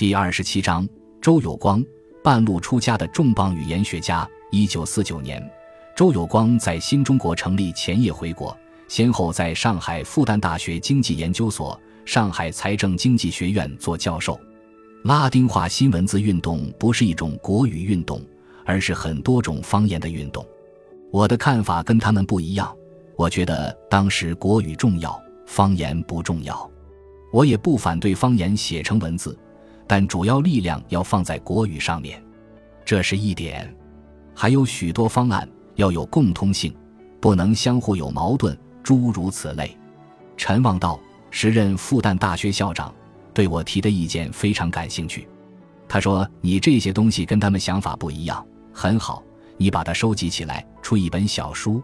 第二十七章，周有光，半路出家的重磅语言学家。一九四九年，周有光在新中国成立前夜回国，先后在上海复旦大学经济研究所、上海财政经济学院做教授。拉丁化新文字运动不是一种国语运动，而是很多种方言的运动。我的看法跟他们不一样，我觉得当时国语重要，方言不重要。我也不反对方言写成文字。但主要力量要放在国语上面，这是一点。还有许多方案要有共通性，不能相互有矛盾，诸如此类。陈望道，时任复旦大学校长，对我提的意见非常感兴趣。他说：“你这些东西跟他们想法不一样，很好，你把它收集起来，出一本小书。”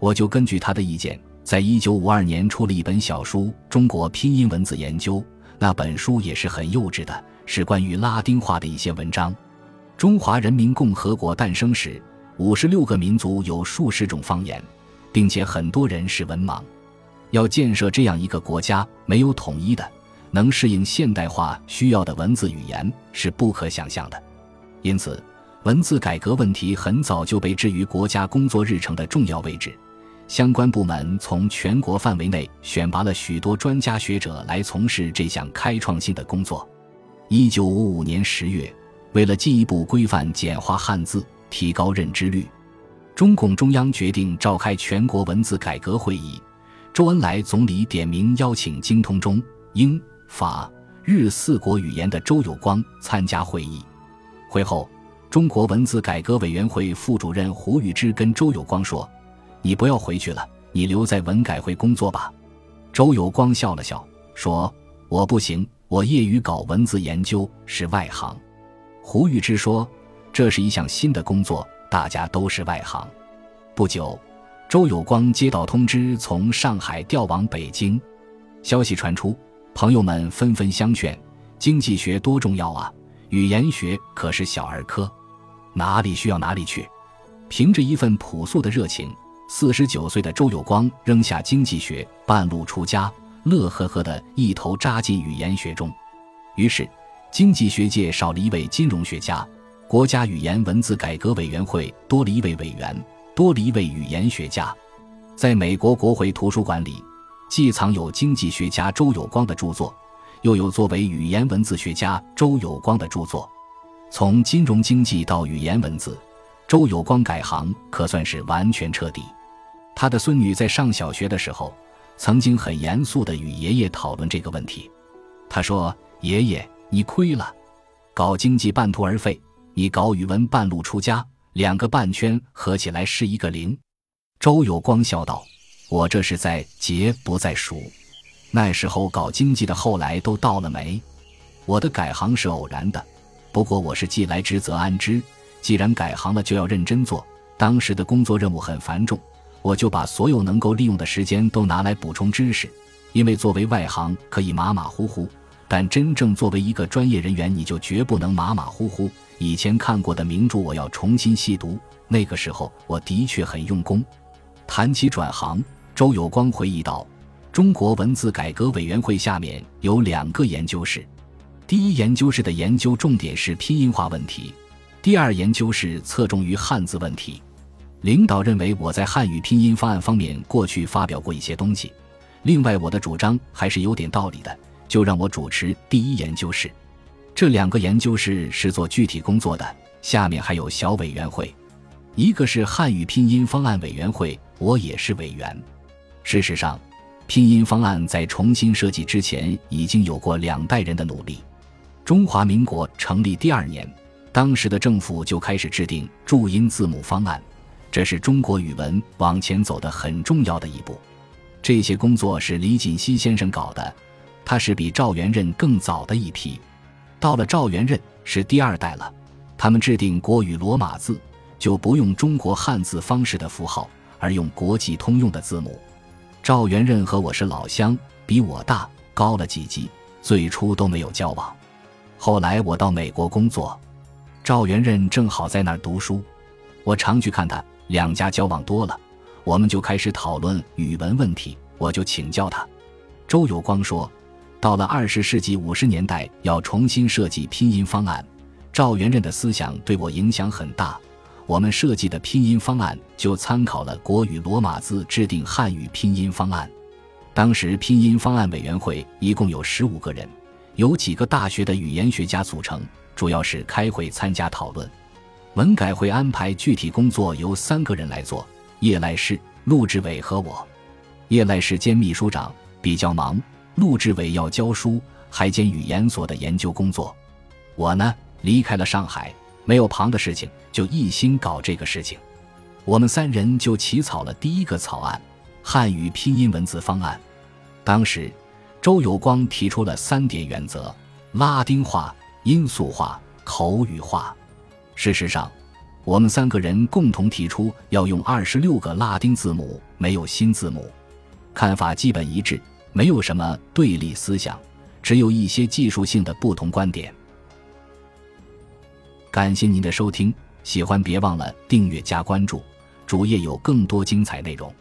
我就根据他的意见，在一九五二年出了一本小书《中国拼音文字研究》。那本书也是很幼稚的。是关于拉丁化的一些文章。中华人民共和国诞生时，五十六个民族有数十种方言，并且很多人是文盲。要建设这样一个国家，没有统一的、能适应现代化需要的文字语言是不可想象的。因此，文字改革问题很早就被置于国家工作日程的重要位置。相关部门从全国范围内选拔了许多专家学者来从事这项开创性的工作。一九五五年十月，为了进一步规范简化汉字、提高认知率，中共中央决定召开全国文字改革会议。周恩来总理点名邀请精通中、英、法、日四国语言的周有光参加会议。会后，中国文字改革委员会副主任胡宇之跟周有光说：“你不要回去了，你留在文改会工作吧。”周有光笑了笑，说：“我不行。”我业余搞文字研究是外行，胡玉芝说：“这是一项新的工作，大家都是外行。”不久，周有光接到通知，从上海调往北京。消息传出，朋友们纷纷相劝：“经济学多重要啊，语言学可是小儿科，哪里需要哪里去。”凭着一份朴素的热情，四十九岁的周有光扔下经济学，半路出家。乐呵呵的一头扎进语言学中，于是经济学界少了一位金融学家，国家语言文字改革委员会多了一位委员，多了一位语言学家。在美国国会图书馆里，既藏有经济学家周有光的著作，又有作为语言文字学家周有光的著作。从金融经济到语言文字，周有光改行可算是完全彻底。他的孙女在上小学的时候。曾经很严肃地与爷爷讨论这个问题，他说：“爷爷，你亏了，搞经济半途而废，你搞语文半路出家，两个半圈合起来是一个零。”周有光笑道：“我这是在劫不在数。那时候搞经济的后来都到了没？我的改行是偶然的，不过我是既来之则安之，既然改行了就要认真做。当时的工作任务很繁重。”我就把所有能够利用的时间都拿来补充知识，因为作为外行可以马马虎虎，但真正作为一个专业人员，你就绝不能马马虎虎。以前看过的名著，我要重新细读。那个时候，我的确很用功。谈起转行，周有光回忆道：“中国文字改革委员会下面有两个研究室，第一研究室的研究重点是拼音化问题，第二研究室侧重于汉字问题。”领导认为我在汉语拼音方案方面过去发表过一些东西，另外我的主张还是有点道理的，就让我主持第一研究室。这两个研究室是做具体工作的，下面还有小委员会，一个是汉语拼音方案委员会，我也是委员。事实上，拼音方案在重新设计之前已经有过两代人的努力。中华民国成立第二年，当时的政府就开始制定注音字母方案。这是中国语文往前走的很重要的一步，这些工作是李锦熙先生搞的，他是比赵元任更早的一批。到了赵元任是第二代了，他们制定国语罗马字，就不用中国汉字方式的符号，而用国际通用的字母。赵元任和我是老乡，比我大高了几级，最初都没有交往。后来我到美国工作，赵元任正好在那儿读书，我常去看他。两家交往多了，我们就开始讨论语文问题。我就请教他。周有光说：“到了二十世纪五十年代，要重新设计拼音方案。赵元任的思想对我影响很大。我们设计的拼音方案就参考了国语罗马字制定汉语拼音方案。当时拼音方案委员会一共有十五个人，由几个大学的语言学家组成，主要是开会参加讨论。文改会安排具体工作由三个人来做：叶赖士、陆志伟和我。叶赖士兼秘书长，比较忙；陆志伟要教书，还兼语言所的研究工作。我呢，离开了上海。没有旁的事情，就一心搞这个事情。我们三人就起草了第一个草案——汉语拼音文字方案。当时，周有光提出了三点原则：拉丁化、音素化、口语化。事实上，我们三个人共同提出要用二十六个拉丁字母，没有新字母。看法基本一致，没有什么对立思想，只有一些技术性的不同观点。感谢您的收听，喜欢别忘了订阅加关注，主页有更多精彩内容。